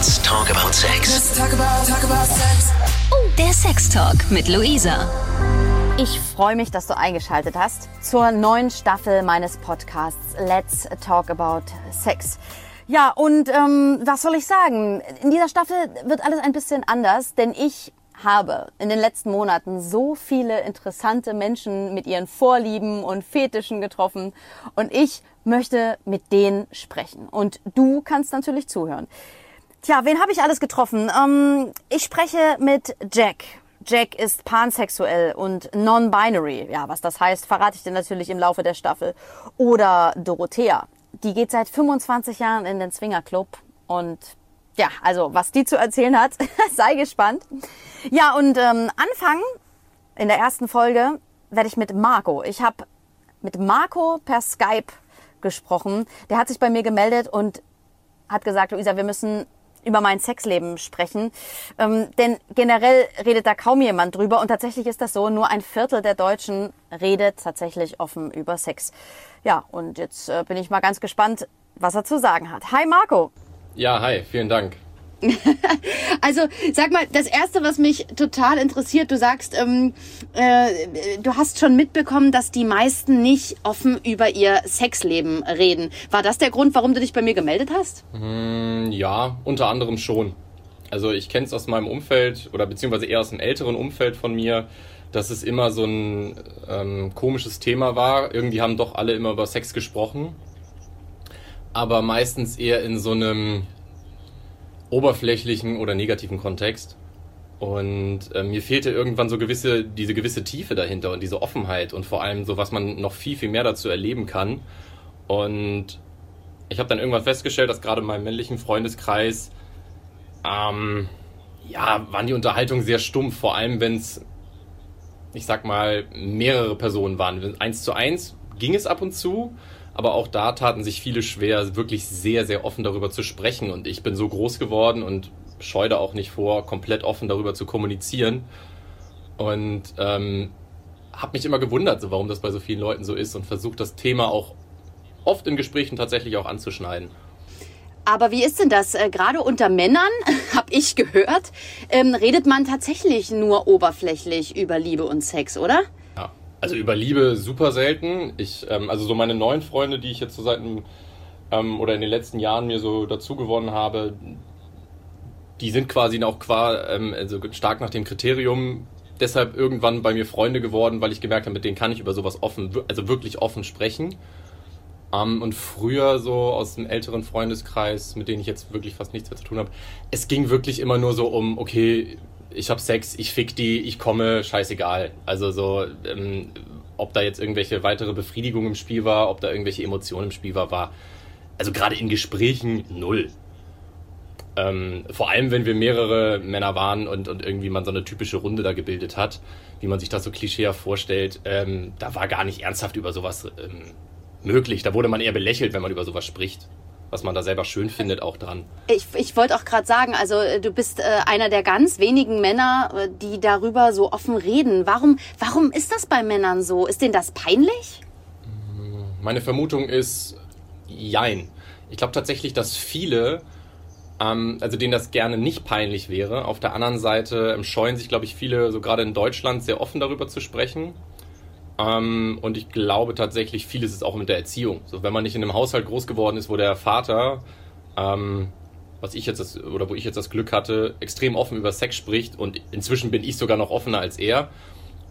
Let's talk about sex. Let's talk about, talk about sex. Oh, der Sex Talk mit Luisa. Ich freue mich, dass du eingeschaltet hast zur neuen Staffel meines Podcasts Let's Talk About Sex. Ja, und ähm, was soll ich sagen? In dieser Staffel wird alles ein bisschen anders, denn ich habe in den letzten Monaten so viele interessante Menschen mit ihren Vorlieben und Fetischen getroffen und ich möchte mit denen sprechen. Und du kannst natürlich zuhören. Tja, wen habe ich alles getroffen? Ähm, ich spreche mit Jack. Jack ist pansexuell und non-binary. Ja, was das heißt, verrate ich dir natürlich im Laufe der Staffel. Oder Dorothea. Die geht seit 25 Jahren in den Swingerclub und ja, also was die zu erzählen hat, sei gespannt. Ja, und ähm, anfangen in der ersten Folge werde ich mit Marco. Ich habe mit Marco per Skype gesprochen. Der hat sich bei mir gemeldet und hat gesagt, Luisa, wir müssen über mein Sexleben sprechen. Ähm, denn generell redet da kaum jemand drüber und tatsächlich ist das so, nur ein Viertel der Deutschen redet tatsächlich offen über Sex. Ja, und jetzt äh, bin ich mal ganz gespannt, was er zu sagen hat. Hi Marco. Ja, hi, vielen Dank. Also sag mal, das Erste, was mich total interessiert, du sagst, ähm, äh, du hast schon mitbekommen, dass die meisten nicht offen über ihr Sexleben reden. War das der Grund, warum du dich bei mir gemeldet hast? Mm, ja, unter anderem schon. Also ich kenne es aus meinem Umfeld oder beziehungsweise eher aus einem älteren Umfeld von mir, dass es immer so ein ähm, komisches Thema war. Irgendwie haben doch alle immer über Sex gesprochen, aber meistens eher in so einem oberflächlichen oder negativen Kontext. Und äh, mir fehlte irgendwann so gewisse, diese gewisse Tiefe dahinter und diese Offenheit und vor allem so, was man noch viel, viel mehr dazu erleben kann. Und ich habe dann irgendwann festgestellt, dass gerade in meinem männlichen Freundeskreis, ähm, ja, waren die Unterhaltungen sehr stumpf, vor allem wenn es, ich sag mal, mehrere Personen waren. Eins zu eins ging es ab und zu, aber auch da taten sich viele schwer, wirklich sehr, sehr offen darüber zu sprechen. Und ich bin so groß geworden und scheue da auch nicht vor, komplett offen darüber zu kommunizieren. Und ähm, habe mich immer gewundert, warum das bei so vielen Leuten so ist und versucht das Thema auch oft in Gesprächen tatsächlich auch anzuschneiden. Aber wie ist denn das? Äh, gerade unter Männern, habe ich gehört, ähm, redet man tatsächlich nur oberflächlich über Liebe und Sex, oder? Also über Liebe super selten. Ich, ähm, also so meine neuen Freunde, die ich jetzt so seit ähm, oder in den letzten Jahren mir so dazu gewonnen habe, die sind quasi auch qua, ähm, also stark nach dem Kriterium deshalb irgendwann bei mir Freunde geworden, weil ich gemerkt habe, mit denen kann ich über sowas offen, also wirklich offen sprechen. Um, und früher so aus dem älteren Freundeskreis, mit denen ich jetzt wirklich fast nichts mehr zu tun habe, es ging wirklich immer nur so um, okay, ich habe Sex, ich fick die, ich komme, scheißegal. Also so, ähm, ob da jetzt irgendwelche weitere Befriedigung im Spiel war, ob da irgendwelche Emotionen im Spiel war, war also gerade in Gesprächen null. Ähm, vor allem, wenn wir mehrere Männer waren und, und irgendwie man so eine typische Runde da gebildet hat, wie man sich das so klischeehaft vorstellt, ähm, da war gar nicht ernsthaft über sowas ähm, möglich. Da wurde man eher belächelt, wenn man über sowas spricht was man da selber schön findet, auch dran. Ich, ich wollte auch gerade sagen, also äh, du bist äh, einer der ganz wenigen Männer, äh, die darüber so offen reden. Warum, warum ist das bei Männern so? Ist denen das peinlich? Meine Vermutung ist, jein. Ich glaube tatsächlich, dass viele, ähm, also denen das gerne nicht peinlich wäre. Auf der anderen Seite ähm, scheuen sich, glaube ich, viele, so gerade in Deutschland, sehr offen darüber zu sprechen. Ähm, und ich glaube tatsächlich, vieles ist auch mit der Erziehung. So, wenn man nicht in einem Haushalt groß geworden ist, wo der Vater, ähm, was ich jetzt das, oder wo ich jetzt das Glück hatte, extrem offen über Sex spricht und inzwischen bin ich sogar noch offener als er.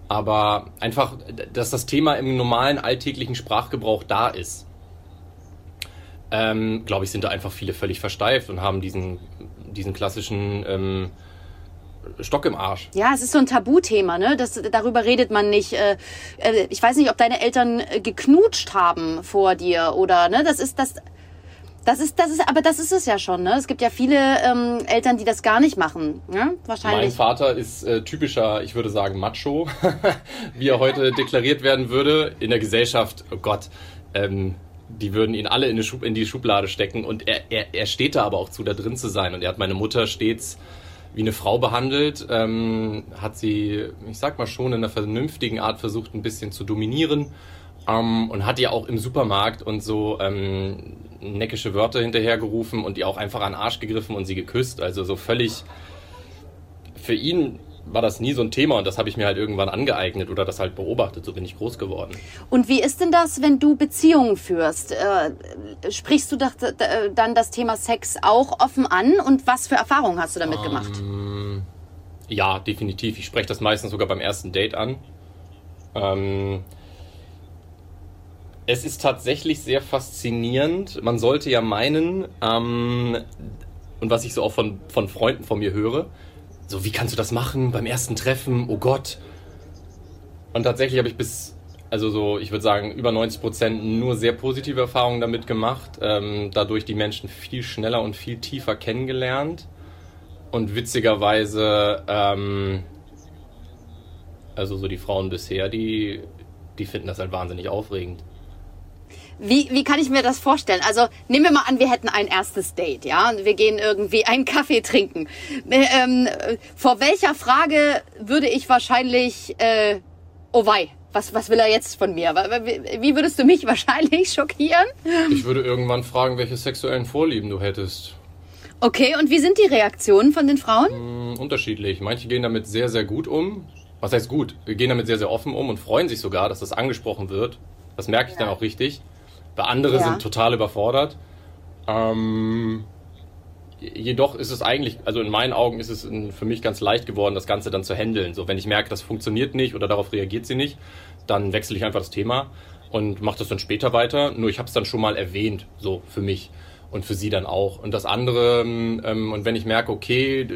Aber einfach, dass das Thema im normalen alltäglichen Sprachgebrauch da ist, ähm, glaube ich, sind da einfach viele völlig versteift und haben diesen, diesen klassischen ähm, Stock im Arsch. Ja, es ist so ein Tabuthema, ne? Das, darüber redet man nicht. Äh, äh, ich weiß nicht, ob deine Eltern äh, geknutscht haben vor dir oder, ne? Das ist das. Das ist, das ist, aber das ist es ja schon, ne? Es gibt ja viele ähm, Eltern, die das gar nicht machen, ne? Wahrscheinlich. Mein Vater ist äh, typischer, ich würde sagen, Macho, wie er heute deklariert werden würde in der Gesellschaft. Oh Gott, ähm, die würden ihn alle in die, Schub, in die Schublade stecken und er, er, er steht da aber auch zu, da drin zu sein. Und er hat meine Mutter stets wie eine Frau behandelt, ähm, hat sie, ich sag mal schon, in einer vernünftigen Art versucht, ein bisschen zu dominieren. Ähm, und hat ihr auch im Supermarkt und so ähm, neckische Wörter hinterhergerufen und ihr auch einfach an den Arsch gegriffen und sie geküsst. Also so völlig für ihn war das nie so ein Thema und das habe ich mir halt irgendwann angeeignet oder das halt beobachtet. So bin ich groß geworden. Und wie ist denn das, wenn du Beziehungen führst? Äh, sprichst du das, äh, dann das Thema Sex auch offen an und was für Erfahrungen hast du damit gemacht? Ähm, ja, definitiv. Ich spreche das meistens sogar beim ersten Date an. Ähm, es ist tatsächlich sehr faszinierend. Man sollte ja meinen, ähm, und was ich so auch von, von Freunden von mir höre, so, wie kannst du das machen beim ersten Treffen? Oh Gott. Und tatsächlich habe ich bis, also so, ich würde sagen, über 90 Prozent nur sehr positive Erfahrungen damit gemacht. Ähm, dadurch die Menschen viel schneller und viel tiefer kennengelernt. Und witzigerweise, ähm, also so die Frauen bisher, die, die finden das halt wahnsinnig aufregend. Wie, wie kann ich mir das vorstellen? Also nehmen wir mal an, wir hätten ein erstes Date, ja, und wir gehen irgendwie einen Kaffee trinken. Ähm, vor welcher Frage würde ich wahrscheinlich, äh, oh wei, was, was will er jetzt von mir? Wie würdest du mich wahrscheinlich schockieren? Ich würde irgendwann fragen, welche sexuellen Vorlieben du hättest. Okay, und wie sind die Reaktionen von den Frauen? Hm, unterschiedlich. Manche gehen damit sehr, sehr gut um. Was heißt gut? Wir gehen damit sehr, sehr offen um und freuen sich sogar, dass das angesprochen wird. Das merke ich ja. dann auch richtig. Weil andere ja. sind total überfordert. Ähm, jedoch ist es eigentlich, also in meinen Augen ist es für mich ganz leicht geworden, das Ganze dann zu handeln. So, wenn ich merke, das funktioniert nicht oder darauf reagiert sie nicht, dann wechsle ich einfach das Thema und mache das dann später weiter. Nur ich habe es dann schon mal erwähnt, so für mich und für sie dann auch. Und das andere, ähm, und wenn ich merke, okay,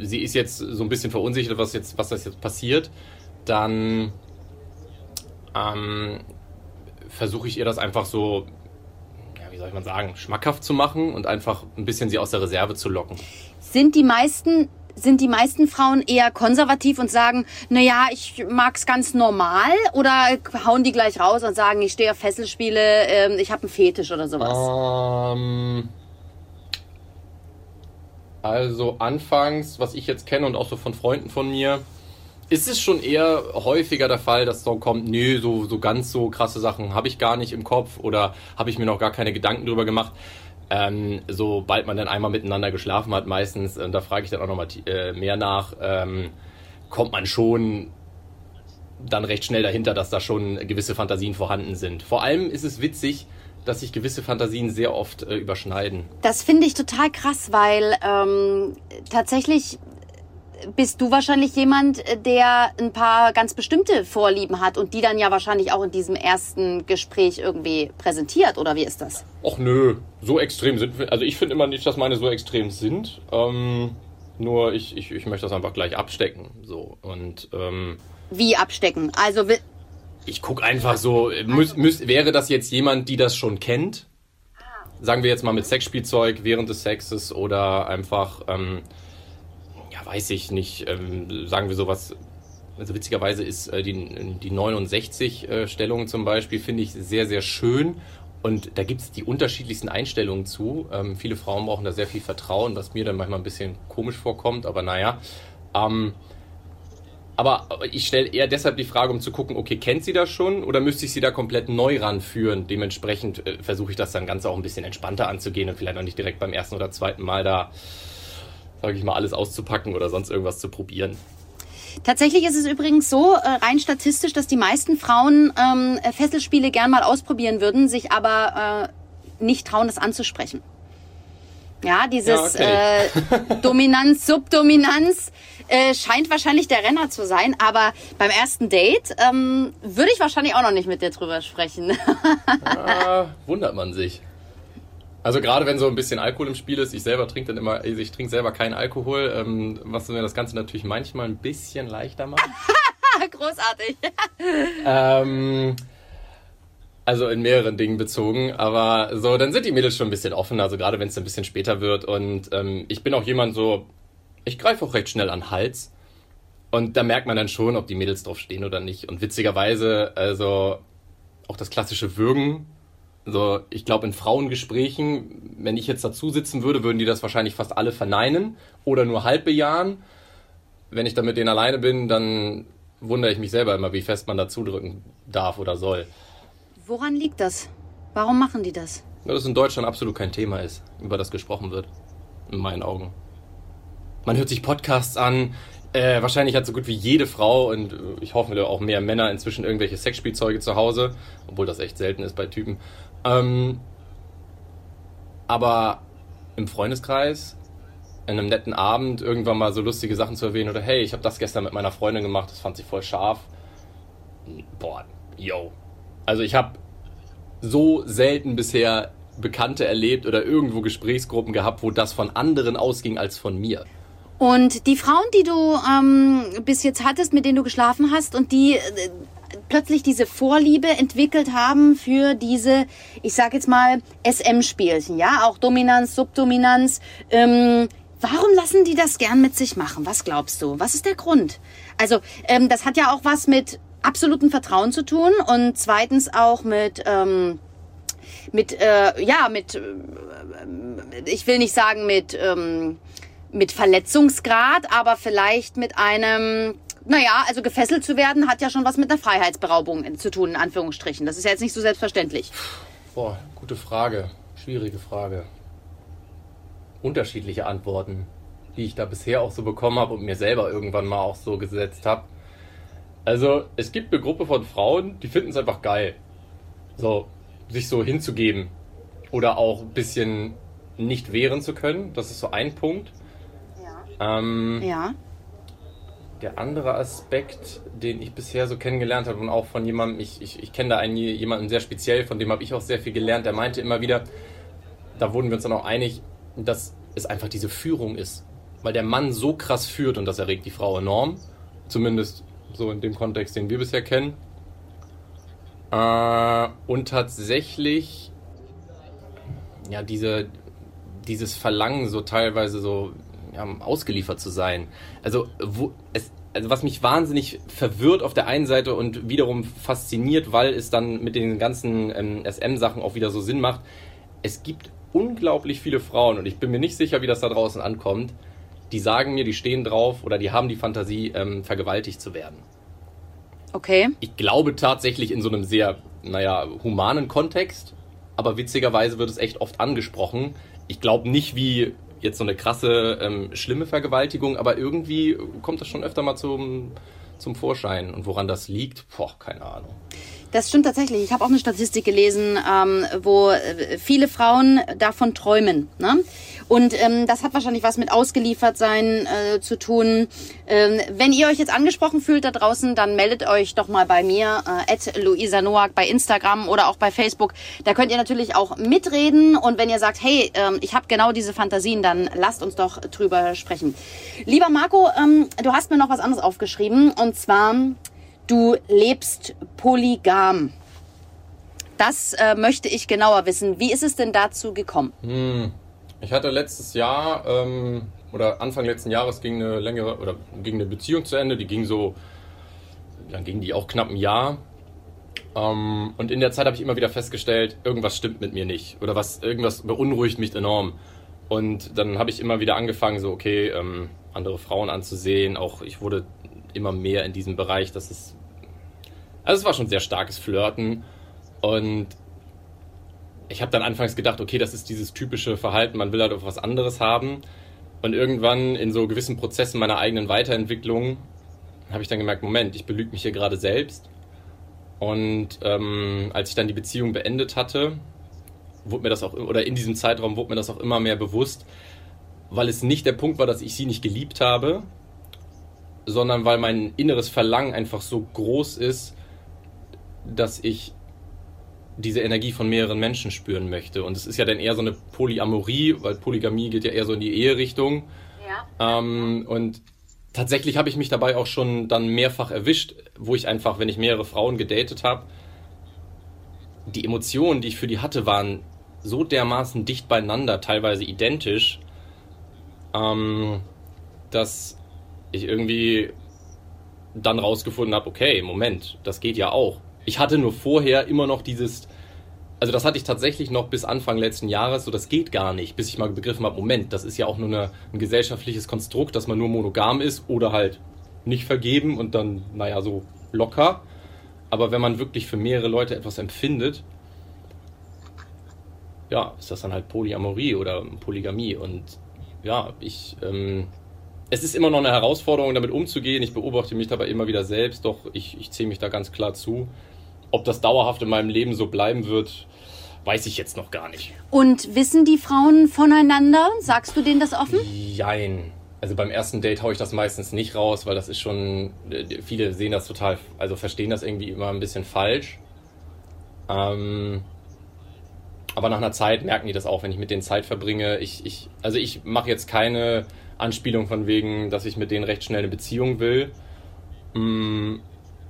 sie ist jetzt so ein bisschen verunsichert, was jetzt, was das jetzt passiert, dann ähm, versuche ich ihr das einfach so, ja, wie soll ich mal sagen, schmackhaft zu machen und einfach ein bisschen sie aus der Reserve zu locken. Sind die meisten sind die meisten Frauen eher konservativ und sagen, na ja, ich mag's ganz normal oder hauen die gleich raus und sagen, ich stehe auf Fesselspiele, ähm, ich habe einen Fetisch oder sowas? Ähm, also anfangs, was ich jetzt kenne und auch so von Freunden von mir, ist es schon eher häufiger der Fall, dass so kommt, nö, so, so ganz so krasse Sachen habe ich gar nicht im Kopf oder habe ich mir noch gar keine Gedanken drüber gemacht. Ähm, sobald man dann einmal miteinander geschlafen hat, meistens, und da frage ich dann auch nochmal äh, mehr nach, ähm, kommt man schon dann recht schnell dahinter, dass da schon gewisse Fantasien vorhanden sind. Vor allem ist es witzig, dass sich gewisse Fantasien sehr oft äh, überschneiden. Das finde ich total krass, weil ähm, tatsächlich bist du wahrscheinlich jemand, der ein paar ganz bestimmte Vorlieben hat und die dann ja wahrscheinlich auch in diesem ersten Gespräch irgendwie präsentiert, oder wie ist das? Och nö, so extrem sind wir. Also ich finde immer nicht, dass meine so extrem sind. Ähm, nur ich, ich, ich möchte das einfach gleich abstecken. So. Und, ähm, wie abstecken? Also ich gucke einfach so, müß, müß, wäre das jetzt jemand, die das schon kennt? Sagen wir jetzt mal mit Sexspielzeug während des Sexes oder einfach. Ähm, weiß ich nicht, ähm, sagen wir sowas. Also witzigerweise ist äh, die, die 69-Stellung äh, zum Beispiel, finde ich sehr, sehr schön. Und da gibt es die unterschiedlichsten Einstellungen zu. Ähm, viele Frauen brauchen da sehr viel Vertrauen, was mir dann manchmal ein bisschen komisch vorkommt, aber naja. Ähm, aber ich stelle eher deshalb die Frage, um zu gucken, okay, kennt sie das schon oder müsste ich sie da komplett neu ranführen? Dementsprechend äh, versuche ich das dann ganz auch ein bisschen entspannter anzugehen und vielleicht noch nicht direkt beim ersten oder zweiten Mal da sage ich mal, alles auszupacken oder sonst irgendwas zu probieren. Tatsächlich ist es übrigens so, äh, rein statistisch, dass die meisten Frauen ähm, Fesselspiele gern mal ausprobieren würden, sich aber äh, nicht trauen, das anzusprechen. Ja, dieses ja, okay. äh, Dominanz, Subdominanz äh, scheint wahrscheinlich der Renner zu sein, aber beim ersten Date ähm, würde ich wahrscheinlich auch noch nicht mit dir drüber sprechen. ah, wundert man sich. Also gerade wenn so ein bisschen Alkohol im Spiel ist, ich selber trinke dann immer, also ich trinke selber keinen Alkohol, ähm, was mir das Ganze natürlich manchmal ein bisschen leichter macht. Großartig. ähm, also in mehreren Dingen bezogen, aber so, dann sind die Mädels schon ein bisschen offener, also gerade wenn es ein bisschen später wird und ähm, ich bin auch jemand so, ich greife auch recht schnell an den Hals und da merkt man dann schon, ob die Mädels drauf stehen oder nicht und witzigerweise, also auch das klassische Würgen also ich glaube, in Frauengesprächen, wenn ich jetzt dazu sitzen würde, würden die das wahrscheinlich fast alle verneinen oder nur halb bejahen. Wenn ich dann mit denen alleine bin, dann wundere ich mich selber immer, wie fest man dazu drücken darf oder soll. Woran liegt das? Warum machen die das? Weil das in Deutschland absolut kein Thema ist, über das gesprochen wird. In meinen Augen. Man hört sich Podcasts an. Äh, wahrscheinlich hat so gut wie jede Frau und äh, ich hoffe auch mehr Männer inzwischen irgendwelche Sexspielzeuge zu Hause, obwohl das echt selten ist bei Typen. Ähm, aber im Freundeskreis, in einem netten Abend, irgendwann mal so lustige Sachen zu erwähnen oder hey, ich habe das gestern mit meiner Freundin gemacht, das fand sie voll scharf. Boah, yo. Also ich habe so selten bisher Bekannte erlebt oder irgendwo Gesprächsgruppen gehabt, wo das von anderen ausging als von mir. Und die Frauen, die du ähm, bis jetzt hattest, mit denen du geschlafen hast und die äh, plötzlich diese Vorliebe entwickelt haben für diese, ich sag jetzt mal, SM-Spielchen, ja, auch Dominanz, Subdominanz. Ähm, warum lassen die das gern mit sich machen? Was glaubst du? Was ist der Grund? Also, ähm, das hat ja auch was mit absolutem Vertrauen zu tun und zweitens auch mit ähm, mit äh, ja mit äh, ich will nicht sagen mit ähm, mit Verletzungsgrad, aber vielleicht mit einem, naja, also gefesselt zu werden, hat ja schon was mit einer Freiheitsberaubung zu tun, in Anführungsstrichen. Das ist ja jetzt nicht so selbstverständlich. Boah, gute Frage. Schwierige Frage. Unterschiedliche Antworten, die ich da bisher auch so bekommen habe und mir selber irgendwann mal auch so gesetzt habe. Also, es gibt eine Gruppe von Frauen, die finden es einfach geil. So, sich so hinzugeben. Oder auch ein bisschen nicht wehren zu können. Das ist so ein Punkt. Ähm, ja. Der andere Aspekt, den ich bisher so kennengelernt habe und auch von jemandem, ich, ich, ich kenne da einen, jemanden sehr speziell, von dem habe ich auch sehr viel gelernt, der meinte immer wieder, da wurden wir uns dann auch einig, dass es einfach diese Führung ist. Weil der Mann so krass führt und das erregt die Frau enorm. Zumindest so in dem Kontext, den wir bisher kennen. Äh, und tatsächlich, ja, diese, dieses Verlangen so teilweise so ja, ausgeliefert zu sein. Also, wo, es, also was mich wahnsinnig verwirrt auf der einen Seite und wiederum fasziniert, weil es dann mit den ganzen ähm, SM-Sachen auch wieder so Sinn macht. Es gibt unglaublich viele Frauen und ich bin mir nicht sicher, wie das da draußen ankommt, die sagen mir, die stehen drauf oder die haben die Fantasie, ähm, vergewaltigt zu werden. Okay. Ich glaube tatsächlich in so einem sehr, naja, humanen Kontext, aber witzigerweise wird es echt oft angesprochen. Ich glaube nicht wie jetzt so eine krasse, ähm, schlimme Vergewaltigung, aber irgendwie kommt das schon öfter mal zum, zum Vorschein. Und woran das liegt, boah, keine Ahnung. Das stimmt tatsächlich. Ich habe auch eine Statistik gelesen, ähm, wo äh, viele Frauen davon träumen. Ne? Und ähm, das hat wahrscheinlich was mit ausgeliefert sein äh, zu tun. Ähm, wenn ihr euch jetzt angesprochen fühlt da draußen, dann meldet euch doch mal bei mir, äh, Luisa Noack bei Instagram oder auch bei Facebook. Da könnt ihr natürlich auch mitreden. Und wenn ihr sagt, hey, ähm, ich habe genau diese Fantasien, dann lasst uns doch drüber sprechen. Lieber Marco, ähm, du hast mir noch was anderes aufgeschrieben. Und zwar du lebst polygam. Das äh, möchte ich genauer wissen. Wie ist es denn dazu gekommen? Hm. Ich hatte letztes Jahr ähm, oder Anfang letzten Jahres ging eine längere oder ging eine Beziehung zu Ende. Die ging so, dann ging die auch knapp ein Jahr. Ähm, und in der Zeit habe ich immer wieder festgestellt, irgendwas stimmt mit mir nicht oder was irgendwas beunruhigt mich enorm. Und dann habe ich immer wieder angefangen, so okay, ähm, andere Frauen anzusehen. Auch ich wurde immer mehr in diesem Bereich, dass es also es war schon sehr starkes Flirten und ich habe dann anfangs gedacht, okay, das ist dieses typische Verhalten, man will halt auf was anderes haben. Und irgendwann in so gewissen Prozessen meiner eigenen Weiterentwicklung habe ich dann gemerkt, Moment, ich belüge mich hier gerade selbst. Und ähm, als ich dann die Beziehung beendet hatte, wurde mir das auch, oder in diesem Zeitraum wurde mir das auch immer mehr bewusst, weil es nicht der Punkt war, dass ich sie nicht geliebt habe, sondern weil mein inneres Verlangen einfach so groß ist, dass ich diese Energie von mehreren Menschen spüren möchte. Und es ist ja dann eher so eine Polyamorie, weil Polygamie geht ja eher so in die Eherichtung. Ja. Ähm, und tatsächlich habe ich mich dabei auch schon dann mehrfach erwischt, wo ich einfach, wenn ich mehrere Frauen gedatet habe, die Emotionen, die ich für die hatte, waren so dermaßen dicht beieinander, teilweise identisch, ähm, dass ich irgendwie dann rausgefunden habe, okay, Moment, das geht ja auch. Ich hatte nur vorher immer noch dieses, also das hatte ich tatsächlich noch bis Anfang letzten Jahres, so das geht gar nicht, bis ich mal begriffen habe, Moment, das ist ja auch nur eine, ein gesellschaftliches Konstrukt, dass man nur monogam ist oder halt nicht vergeben und dann, naja, so locker. Aber wenn man wirklich für mehrere Leute etwas empfindet, ja, ist das dann halt Polyamorie oder Polygamie. Und ja, ich, ähm, es ist immer noch eine Herausforderung, damit umzugehen. Ich beobachte mich dabei immer wieder selbst, doch ich, ich zähle mich da ganz klar zu. Ob das dauerhaft in meinem Leben so bleiben wird, weiß ich jetzt noch gar nicht. Und wissen die Frauen voneinander? Sagst du denen das offen? Jein. Also beim ersten Date haue ich das meistens nicht raus, weil das ist schon, äh, viele sehen das total, also verstehen das irgendwie immer ein bisschen falsch. Ähm, aber nach einer Zeit merken die das auch, wenn ich mit denen Zeit verbringe. Ich, ich, also ich mache jetzt keine Anspielung von wegen, dass ich mit denen recht schnell eine Beziehung will.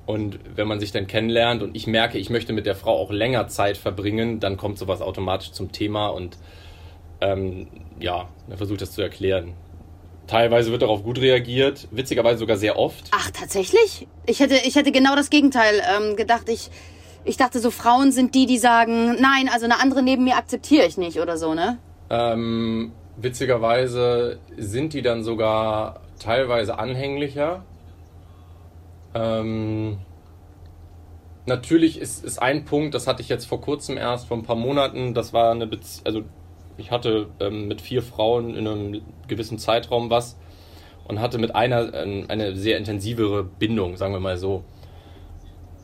Und wenn man sich dann kennenlernt und ich merke, ich möchte mit der Frau auch länger Zeit verbringen, dann kommt sowas automatisch zum Thema und ähm, ja, dann versucht das zu erklären. Teilweise wird darauf gut reagiert, witzigerweise sogar sehr oft. Ach, tatsächlich? Ich hätte, ich hätte genau das Gegenteil ähm, gedacht. Ich, ich dachte, so Frauen sind die, die sagen, nein, also eine andere neben mir akzeptiere ich nicht oder so, ne? Ähm, witzigerweise sind die dann sogar teilweise anhänglicher. Ähm, natürlich ist, ist ein Punkt, das hatte ich jetzt vor kurzem erst, vor ein paar Monaten, das war eine Beziehung, also ich hatte ähm, mit vier Frauen in einem gewissen Zeitraum was und hatte mit einer äh, eine sehr intensivere Bindung, sagen wir mal so.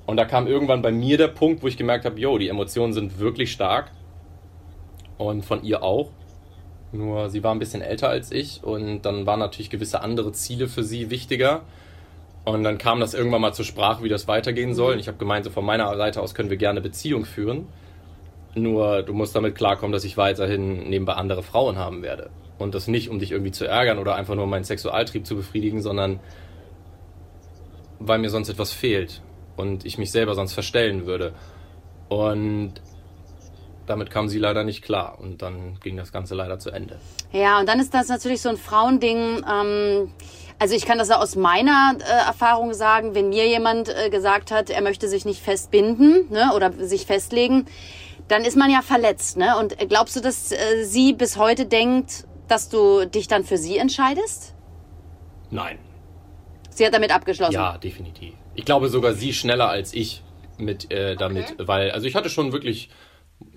Und da kam irgendwann bei mir der Punkt, wo ich gemerkt habe, yo, die Emotionen sind wirklich stark und von ihr auch. Nur sie war ein bisschen älter als ich und dann waren natürlich gewisse andere Ziele für sie wichtiger. Und dann kam das irgendwann mal zur Sprache, wie das weitergehen soll. Und ich habe gemeint, so von meiner Seite aus können wir gerne Beziehung führen. Nur du musst damit klarkommen, dass ich weiterhin nebenbei andere Frauen haben werde. Und das nicht, um dich irgendwie zu ärgern oder einfach nur meinen Sexualtrieb zu befriedigen, sondern weil mir sonst etwas fehlt und ich mich selber sonst verstellen würde. Und damit kam sie leider nicht klar und dann ging das Ganze leider zu Ende. Ja, und dann ist das natürlich so ein Frauending. Ähm, also ich kann das aus meiner äh, Erfahrung sagen, wenn mir jemand äh, gesagt hat, er möchte sich nicht festbinden ne, oder sich festlegen, dann ist man ja verletzt. Ne? Und glaubst du, dass äh, sie bis heute denkt, dass du dich dann für sie entscheidest? Nein. Sie hat damit abgeschlossen. Ja, definitiv. Ich glaube sogar sie schneller als ich mit äh, damit, okay. weil also ich hatte schon wirklich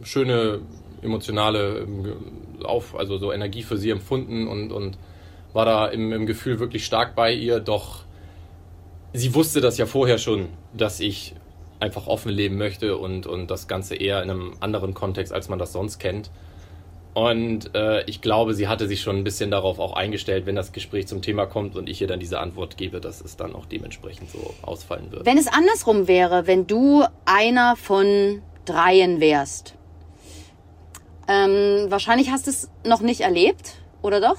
schöne emotionale ähm, auf, also so Energie für sie empfunden und, und war da im, im Gefühl wirklich stark bei ihr, doch sie wusste das ja vorher schon, dass ich einfach offen leben möchte und, und das Ganze eher in einem anderen Kontext, als man das sonst kennt. Und äh, ich glaube, sie hatte sich schon ein bisschen darauf auch eingestellt, wenn das Gespräch zum Thema kommt und ich ihr dann diese Antwort gebe, dass es dann auch dementsprechend so ausfallen wird. Wenn es andersrum wäre, wenn du einer von dreien wärst, ähm, wahrscheinlich hast du es noch nicht erlebt, oder doch?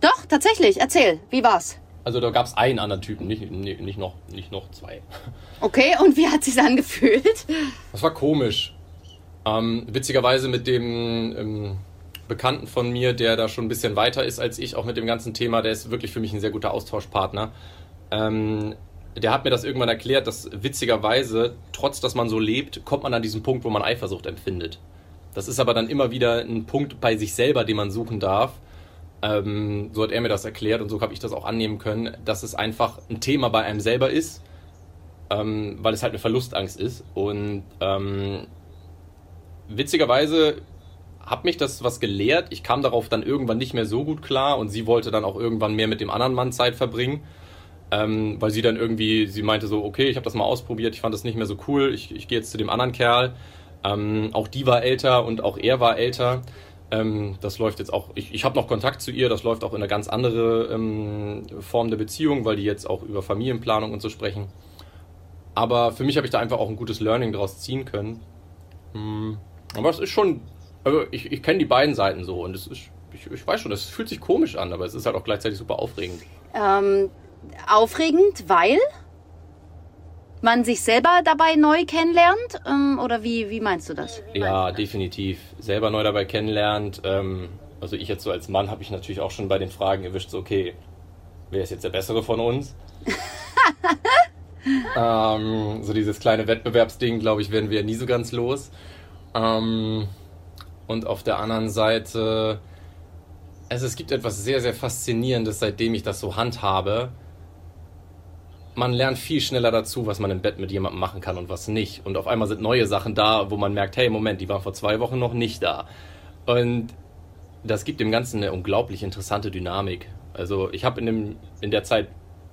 Doch, tatsächlich. Erzähl, wie war's? Also da gab es einen anderen Typen, nicht, nicht, noch, nicht noch zwei. Okay, und wie hat sich's angefühlt? Das war komisch. Ähm, witzigerweise mit dem ähm, Bekannten von mir, der da schon ein bisschen weiter ist als ich, auch mit dem ganzen Thema, der ist wirklich für mich ein sehr guter Austauschpartner. Ähm, der hat mir das irgendwann erklärt, dass witzigerweise, trotz dass man so lebt, kommt man an diesen Punkt, wo man Eifersucht empfindet. Das ist aber dann immer wieder ein Punkt bei sich selber, den man suchen darf. Ähm, so hat er mir das erklärt und so habe ich das auch annehmen können, dass es einfach ein Thema bei einem selber ist, ähm, weil es halt eine Verlustangst ist. Und ähm, witzigerweise hat mich das was gelehrt. Ich kam darauf dann irgendwann nicht mehr so gut klar und sie wollte dann auch irgendwann mehr mit dem anderen Mann Zeit verbringen. Ähm, weil sie dann irgendwie, sie meinte so, okay, ich habe das mal ausprobiert, ich fand das nicht mehr so cool, ich, ich gehe jetzt zu dem anderen Kerl. Ähm, auch die war älter und auch er war älter. Ähm, das läuft jetzt auch, ich, ich habe noch Kontakt zu ihr, das läuft auch in eine ganz andere ähm, Form der Beziehung, weil die jetzt auch über Familienplanung und so sprechen. Aber für mich habe ich da einfach auch ein gutes Learning daraus ziehen können. Hm. Aber es ist schon, also ich, ich kenne die beiden Seiten so und es ist, ich, ich weiß schon, es fühlt sich komisch an, aber es ist halt auch gleichzeitig super aufregend. Ähm, aufregend, weil? Man sich selber dabei neu kennenlernt? Ähm, oder wie, wie meinst du das? Ja, definitiv. Selber neu dabei kennenlernt. Ähm, also ich jetzt so als Mann habe ich natürlich auch schon bei den Fragen erwischt, so okay, wer ist jetzt der Bessere von uns? ähm, so dieses kleine Wettbewerbsding, glaube ich, werden wir nie so ganz los. Ähm, und auf der anderen Seite, also es gibt etwas sehr, sehr Faszinierendes, seitdem ich das so handhabe man lernt viel schneller dazu, was man im Bett mit jemandem machen kann und was nicht. Und auf einmal sind neue Sachen da, wo man merkt, hey, Moment, die waren vor zwei Wochen noch nicht da. Und das gibt dem Ganzen eine unglaublich interessante Dynamik. Also ich habe in, in der Zeit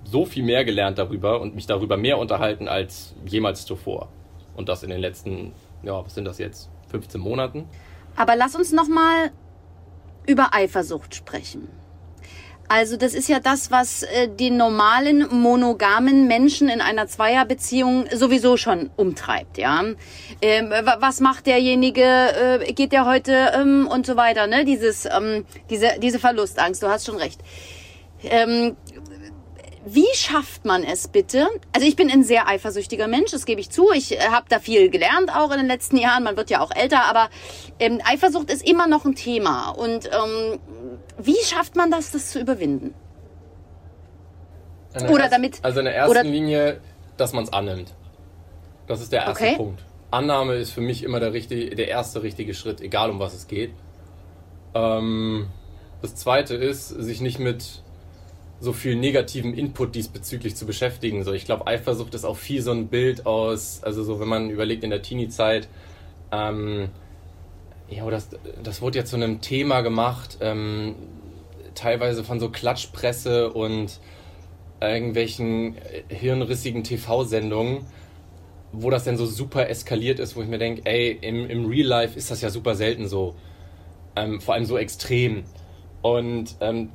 so viel mehr gelernt darüber und mich darüber mehr unterhalten als jemals zuvor. Und das in den letzten, ja, was sind das jetzt, 15 Monaten? Aber lass uns noch mal über Eifersucht sprechen. Also das ist ja das, was äh, den normalen monogamen Menschen in einer Zweierbeziehung sowieso schon umtreibt, ja. Ähm, wa- was macht derjenige? Äh, geht der heute ähm, und so weiter, ne? Dieses, ähm, diese, diese Verlustangst. Du hast schon recht. Ähm, wie schafft man es bitte? Also ich bin ein sehr eifersüchtiger Mensch, das gebe ich zu. Ich äh, habe da viel gelernt auch in den letzten Jahren. Man wird ja auch älter, aber ähm, Eifersucht ist immer noch ein Thema. Und ähm, wie schafft man das, das zu überwinden? In der Oder ersten- damit- Also in der ersten oder- Linie, dass man es annimmt. Das ist der erste Okay. Punkt. Annahme ist für mich immer der, richtige, der erste richtige Schritt, egal um was es geht. Ähm, das zweite ist, sich nicht mit so viel negativen Input diesbezüglich zu beschäftigen. So, ich glaube, Eifersucht ist auch viel so ein Bild aus, also so, wenn man überlegt in der Teenie-Zeit, ähm, ja, das, das wurde ja zu einem Thema gemacht, ähm, teilweise von so Klatschpresse und irgendwelchen äh, hirnrissigen TV-Sendungen, wo das dann so super eskaliert ist, wo ich mir denke, ey, im, im Real Life ist das ja super selten so. Ähm, vor allem so extrem. Und ähm,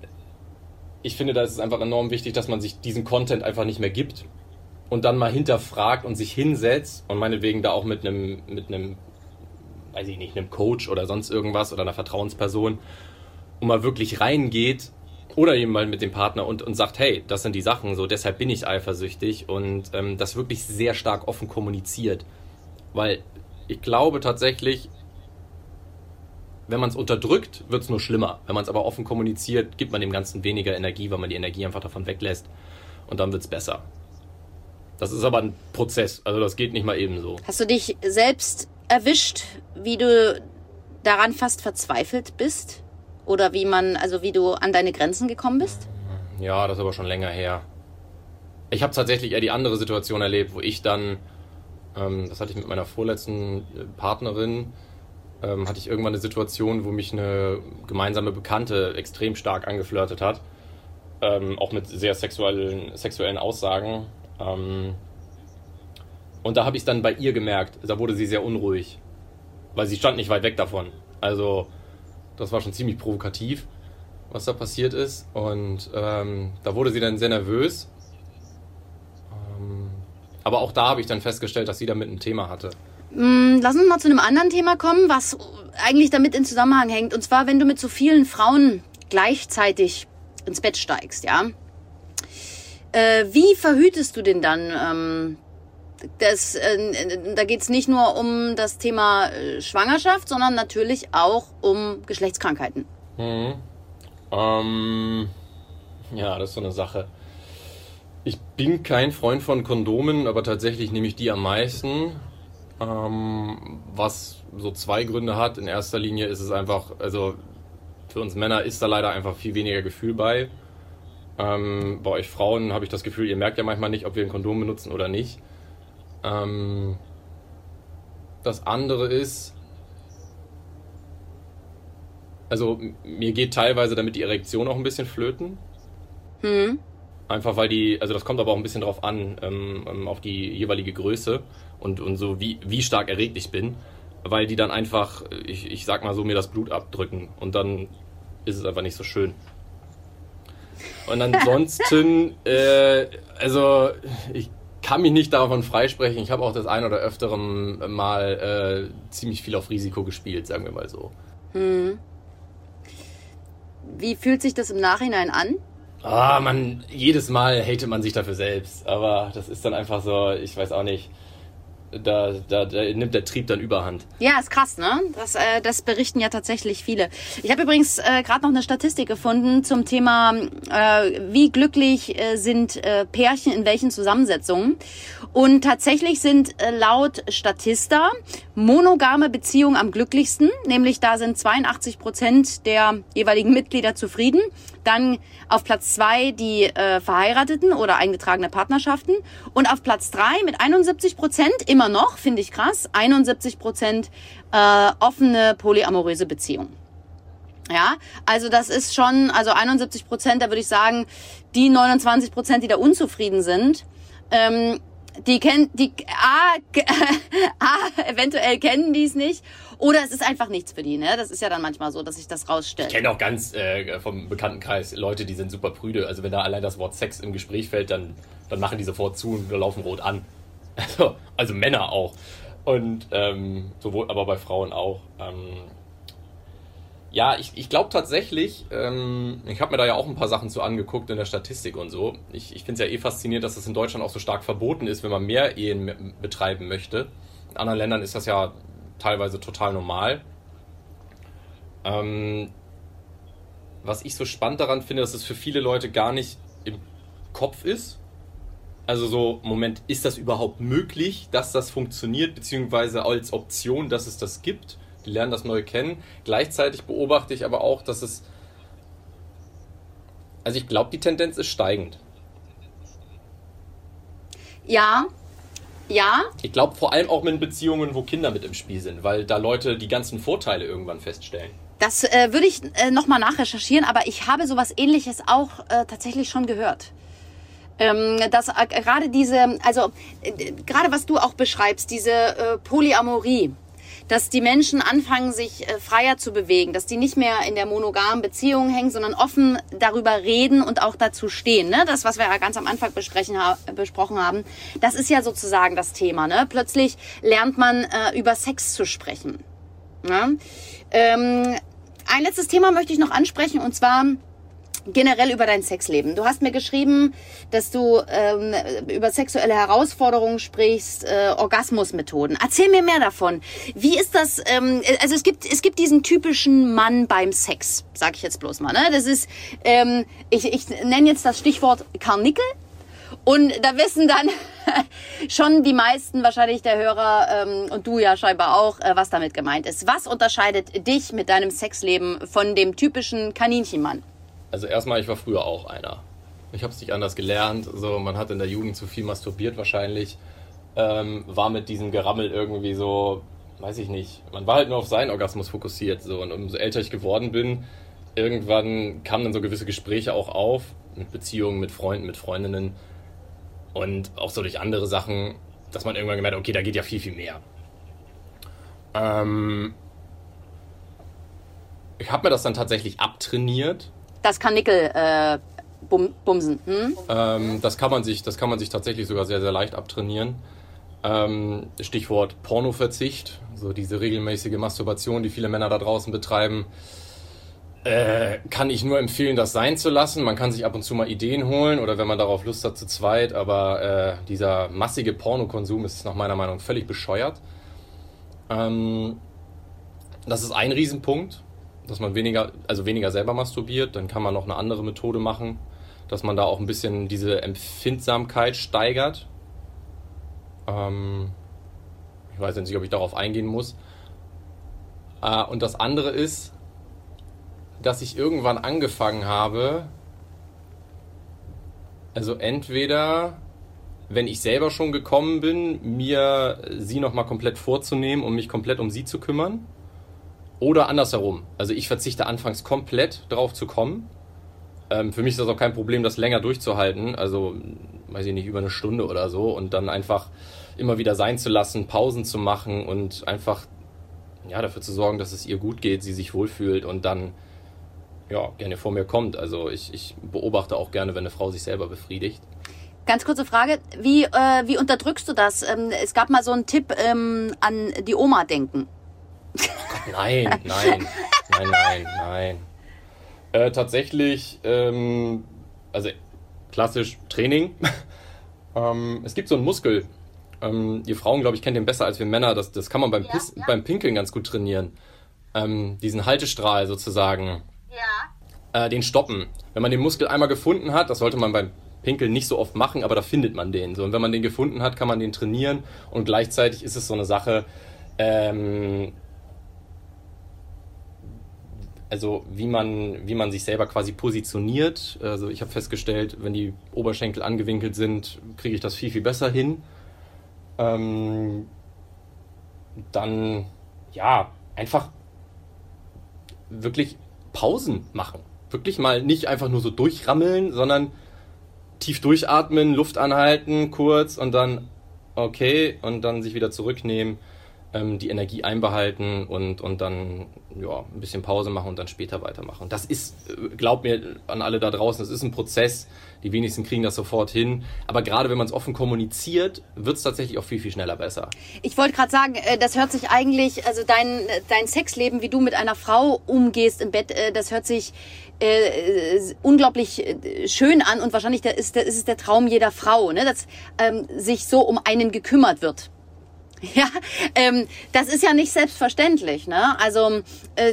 ich finde, da ist es einfach enorm wichtig, dass man sich diesen Content einfach nicht mehr gibt und dann mal hinterfragt und sich hinsetzt und meinetwegen da auch mit einem, mit einem, weiß ich nicht, einem Coach oder sonst irgendwas oder einer Vertrauensperson und mal wirklich reingeht oder eben mal mit dem Partner und, und sagt, hey, das sind die Sachen, so deshalb bin ich eifersüchtig und ähm, das wirklich sehr stark offen kommuniziert. Weil ich glaube tatsächlich, wenn man es unterdrückt, wird es nur schlimmer. Wenn man es aber offen kommuniziert, gibt man dem Ganzen weniger Energie, weil man die Energie einfach davon weglässt und dann wird es besser. Das ist aber ein Prozess, also das geht nicht mal eben so. Hast du dich selbst erwischt, wie du daran fast verzweifelt bist? Oder wie man, also wie du an deine Grenzen gekommen bist? Ja, das ist aber schon länger her. Ich habe tatsächlich eher die andere Situation erlebt, wo ich dann, ähm, das hatte ich mit meiner vorletzten äh, Partnerin, ähm, hatte ich irgendwann eine Situation, wo mich eine gemeinsame Bekannte extrem stark angeflirtet hat. Ähm, auch mit sehr sexuellen, sexuellen Aussagen. Ähm, und da habe ich dann bei ihr gemerkt, da wurde sie sehr unruhig. Weil sie stand nicht weit weg davon. Also, das war schon ziemlich provokativ, was da passiert ist. Und ähm, da wurde sie dann sehr nervös. Ähm, aber auch da habe ich dann festgestellt, dass sie damit ein Thema hatte. Hm, Lass uns mal zu einem anderen Thema kommen, was eigentlich damit in Zusammenhang hängt. Und zwar, wenn du mit so vielen Frauen gleichzeitig ins Bett steigst, ja. Äh, wie verhütest du denn dann? Ähm, das, äh, da geht's nicht nur um das Thema äh, Schwangerschaft, sondern natürlich auch um Geschlechtskrankheiten. Mhm. Ähm, ja, das ist so eine Sache. Ich bin kein Freund von Kondomen, aber tatsächlich nehme ich die am meisten. Ähm, was so zwei Gründe hat. In erster Linie ist es einfach, also für uns Männer ist da leider einfach viel weniger Gefühl bei. Ähm, bei euch Frauen habe ich das Gefühl, ihr merkt ja manchmal nicht, ob wir ein Kondom benutzen oder nicht. Ähm, das andere ist, also mir geht teilweise damit die Erektion auch ein bisschen flöten. Hm? Einfach weil die, also das kommt aber auch ein bisschen drauf an, ähm, ähm, auf die jeweilige Größe und, und so wie, wie stark erregt ich bin. Weil die dann einfach, ich, ich sag mal so, mir das Blut abdrücken und dann ist es einfach nicht so schön. Und ansonsten, äh, also ich kann mich nicht davon freisprechen. Ich habe auch das ein oder öfteren mal äh, ziemlich viel auf Risiko gespielt, sagen wir mal so. Wie fühlt sich das im Nachhinein an? Ah, man, jedes Mal hatet man sich dafür selbst. Aber das ist dann einfach so, ich weiß auch nicht. Da, da, da nimmt der Trieb dann überhand. Ja, ist krass, ne? Das, äh, das berichten ja tatsächlich viele. Ich habe übrigens äh, gerade noch eine Statistik gefunden zum Thema, äh, wie glücklich äh, sind äh, Pärchen in welchen Zusammensetzungen. Und tatsächlich sind äh, laut Statista monogame Beziehungen am glücklichsten, nämlich da sind 82 Prozent der jeweiligen Mitglieder zufrieden. Dann auf Platz zwei die Verheirateten oder eingetragene Partnerschaften. Und auf Platz drei mit 71 Prozent, immer noch, finde ich krass, 71 Prozent äh, offene polyamoröse Beziehungen. Ja, also das ist schon, also 71 Prozent, da würde ich sagen, die 29 Prozent, die da unzufrieden sind, ähm, die kennen, die, A, A, eventuell kennen die es nicht, oder es ist einfach nichts für die, ne? Das ist ja dann manchmal so, dass sich das rausstellt. Ich kenne auch ganz äh, vom Bekanntenkreis Leute, die sind super prüde. Also wenn da allein das Wort Sex im Gespräch fällt, dann, dann machen die sofort zu und laufen rot an. Also, also Männer auch. Und ähm, sowohl, aber bei Frauen auch. Ähm, ja, ich, ich glaube tatsächlich, ähm, ich habe mir da ja auch ein paar Sachen zu angeguckt in der Statistik und so. Ich, ich finde es ja eh faszinierend, dass das in Deutschland auch so stark verboten ist, wenn man mehr Ehen betreiben möchte. In anderen Ländern ist das ja teilweise total normal. Ähm, was ich so spannend daran finde, dass es für viele Leute gar nicht im Kopf ist. Also so, Moment, ist das überhaupt möglich, dass das funktioniert, beziehungsweise als Option, dass es das gibt? die lernen das neu kennen. Gleichzeitig beobachte ich aber auch, dass es. Also ich glaube, die Tendenz ist steigend. Ja, ja. Ich glaube vor allem auch mit Beziehungen, wo Kinder mit im Spiel sind, weil da Leute die ganzen Vorteile irgendwann feststellen. Das äh, würde ich äh, nochmal nachrecherchieren, aber ich habe sowas ähnliches auch äh, tatsächlich schon gehört. Ähm, dass äh, gerade diese, also äh, gerade was du auch beschreibst, diese äh, Polyamorie, dass die Menschen anfangen, sich äh, freier zu bewegen, dass die nicht mehr in der monogamen Beziehung hängen, sondern offen darüber reden und auch dazu stehen. Ne? Das, was wir ja ganz am Anfang besprechen, besprochen haben, das ist ja sozusagen das Thema. Ne? Plötzlich lernt man äh, über Sex zu sprechen. Ne? Ähm, ein letztes Thema möchte ich noch ansprechen und zwar generell über dein Sexleben. Du hast mir geschrieben, dass du ähm, über sexuelle Herausforderungen sprichst, äh, Orgasmusmethoden. Erzähl mir mehr davon. Wie ist das? Ähm, also es gibt es gibt diesen typischen Mann beim Sex, sag ich jetzt bloß mal. Ne? Das ist, ähm, ich, ich nenne jetzt das Stichwort Karnickel. Und da wissen dann schon die meisten wahrscheinlich der Hörer ähm, und du ja scheinbar auch, äh, was damit gemeint ist. Was unterscheidet dich mit deinem Sexleben von dem typischen Kaninchenmann? Also erstmal, ich war früher auch einer. Ich habe es nicht anders gelernt. So, man hat in der Jugend zu viel masturbiert wahrscheinlich. Ähm, war mit diesem Gerammel irgendwie so, weiß ich nicht. Man war halt nur auf seinen Orgasmus fokussiert. So. Und umso älter ich geworden bin, irgendwann kamen dann so gewisse Gespräche auch auf. Mit Beziehungen, mit Freunden, mit Freundinnen. Und auch so durch andere Sachen, dass man irgendwann gemerkt hat, okay, da geht ja viel, viel mehr. Ähm, ich habe mir das dann tatsächlich abtrainiert das kann Nickel äh, bum, bumsen. Hm? Ähm, das, kann man sich, das kann man sich tatsächlich sogar sehr, sehr leicht abtrainieren. Ähm, Stichwort Pornoverzicht, so diese regelmäßige Masturbation, die viele Männer da draußen betreiben. Äh, kann ich nur empfehlen, das sein zu lassen. Man kann sich ab und zu mal Ideen holen oder wenn man darauf Lust hat, zu zweit. Aber äh, dieser massige Pornokonsum ist nach meiner Meinung völlig bescheuert. Ähm, das ist ein Riesenpunkt dass man weniger, also weniger selber masturbiert. Dann kann man noch eine andere Methode machen, dass man da auch ein bisschen diese Empfindsamkeit steigert. Ähm, ich weiß nicht, ob ich darauf eingehen muss. Äh, und das andere ist, dass ich irgendwann angefangen habe, also entweder, wenn ich selber schon gekommen bin, mir sie nochmal komplett vorzunehmen, um mich komplett um sie zu kümmern oder andersherum. Also ich verzichte anfangs komplett drauf zu kommen. Ähm, für mich ist das auch kein Problem, das länger durchzuhalten. Also, weiß ich nicht, über eine Stunde oder so. Und dann einfach immer wieder sein zu lassen, Pausen zu machen und einfach ja, dafür zu sorgen, dass es ihr gut geht, sie sich wohlfühlt und dann ja, gerne vor mir kommt. Also ich, ich beobachte auch gerne, wenn eine Frau sich selber befriedigt. Ganz kurze Frage, wie, äh, wie unterdrückst du das? Ähm, es gab mal so einen Tipp ähm, an die Oma denken. Gott, nein, nein, nein, nein, nein. Äh, tatsächlich, ähm, also klassisch Training. ähm, es gibt so einen Muskel. Ähm, ihr Frauen, glaube ich, kennt den besser als wir Männer. Das, das kann man beim, ja, Piss, ja. beim Pinkeln ganz gut trainieren. Ähm, diesen Haltestrahl sozusagen. Ja. Äh, den stoppen. Wenn man den Muskel einmal gefunden hat, das sollte man beim Pinkeln nicht so oft machen, aber da findet man den. So, und wenn man den gefunden hat, kann man den trainieren und gleichzeitig ist es so eine Sache, ähm, also wie man, wie man sich selber quasi positioniert. Also ich habe festgestellt, wenn die Oberschenkel angewinkelt sind, kriege ich das viel, viel besser hin. Ähm, dann, ja, einfach wirklich Pausen machen. Wirklich mal nicht einfach nur so durchrammeln, sondern tief durchatmen, Luft anhalten, kurz und dann okay und dann sich wieder zurücknehmen ähm, die Energie einbehalten und, und dann ja, ein bisschen Pause machen und dann später weitermachen. Das ist, äh, glaubt mir an alle da draußen, das ist ein Prozess. Die wenigsten kriegen das sofort hin. Aber gerade wenn man es offen kommuniziert, wird es tatsächlich auch viel, viel schneller besser. Ich wollte gerade sagen, äh, das hört sich eigentlich, also dein, dein Sexleben, wie du mit einer Frau umgehst im Bett, äh, das hört sich äh, unglaublich schön an und wahrscheinlich ist, ist es der Traum jeder Frau, ne? dass ähm, sich so um einen gekümmert wird. Ja, ähm, das ist ja nicht selbstverständlich. Ne? Also äh,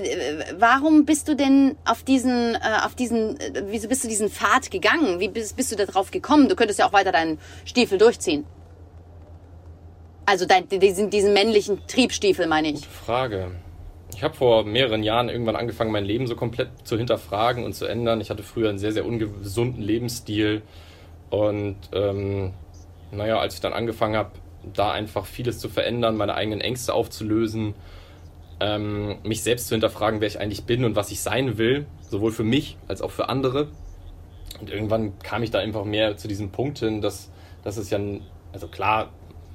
warum bist du denn auf diesen, äh, auf diesen, äh, wieso bist du diesen Pfad gegangen? Wie bist, bist du da drauf gekommen? Du könntest ja auch weiter deinen Stiefel durchziehen. Also dein, diesen, diesen männlichen Triebstiefel, meine ich. Gute Frage. Ich habe vor mehreren Jahren irgendwann angefangen, mein Leben so komplett zu hinterfragen und zu ändern. Ich hatte früher einen sehr, sehr ungesunden Lebensstil. Und ähm, naja, als ich dann angefangen habe, da einfach vieles zu verändern, meine eigenen Ängste aufzulösen, ähm, mich selbst zu hinterfragen, wer ich eigentlich bin und was ich sein will, sowohl für mich als auch für andere. Und irgendwann kam ich da einfach mehr zu diesem Punkt hin, dass, dass es ja, also klar,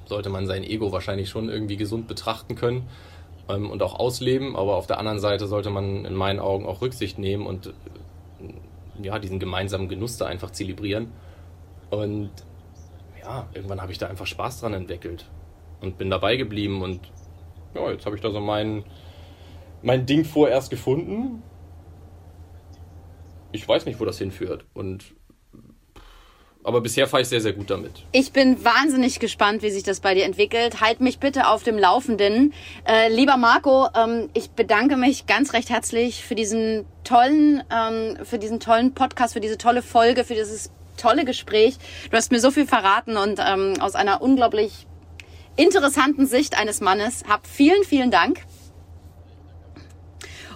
sollte man sein Ego wahrscheinlich schon irgendwie gesund betrachten können ähm, und auch ausleben, aber auf der anderen Seite sollte man in meinen Augen auch Rücksicht nehmen und äh, ja, diesen gemeinsamen Genuss da einfach zelebrieren. Und ja, irgendwann habe ich da einfach Spaß dran entwickelt und bin dabei geblieben und ja, jetzt habe ich da so mein, mein Ding vorerst gefunden. Ich weiß nicht, wo das hinführt und aber bisher fahre ich sehr, sehr gut damit. Ich bin wahnsinnig gespannt, wie sich das bei dir entwickelt. Halt mich bitte auf dem Laufenden. Äh, lieber Marco, ähm, ich bedanke mich ganz recht herzlich für diesen tollen, ähm, für diesen tollen Podcast, für diese tolle Folge, für dieses tolle Gespräch. Du hast mir so viel verraten und ähm, aus einer unglaublich interessanten Sicht eines Mannes. Hab vielen, vielen Dank.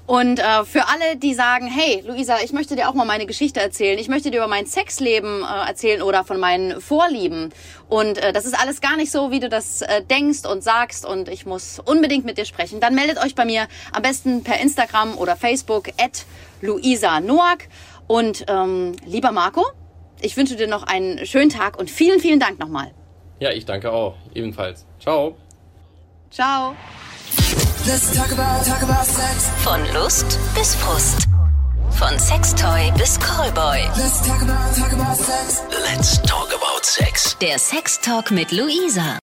Und äh, für alle, die sagen, hey, Luisa, ich möchte dir auch mal meine Geschichte erzählen, ich möchte dir über mein Sexleben äh, erzählen oder von meinen Vorlieben. Und äh, das ist alles gar nicht so, wie du das äh, denkst und sagst und ich muss unbedingt mit dir sprechen. Dann meldet euch bei mir am besten per Instagram oder Facebook at Luisa Noack. Und ähm, lieber Marco, ich wünsche dir noch einen schönen Tag und vielen, vielen Dank nochmal. Ja, ich danke auch. Ebenfalls. Ciao. Ciao. Let's talk about, talk about sex. Von Lust bis Frust. Von Sextoy bis Callboy. Let's talk about, talk about sex. Let's talk about sex. Der Sextalk mit Luisa.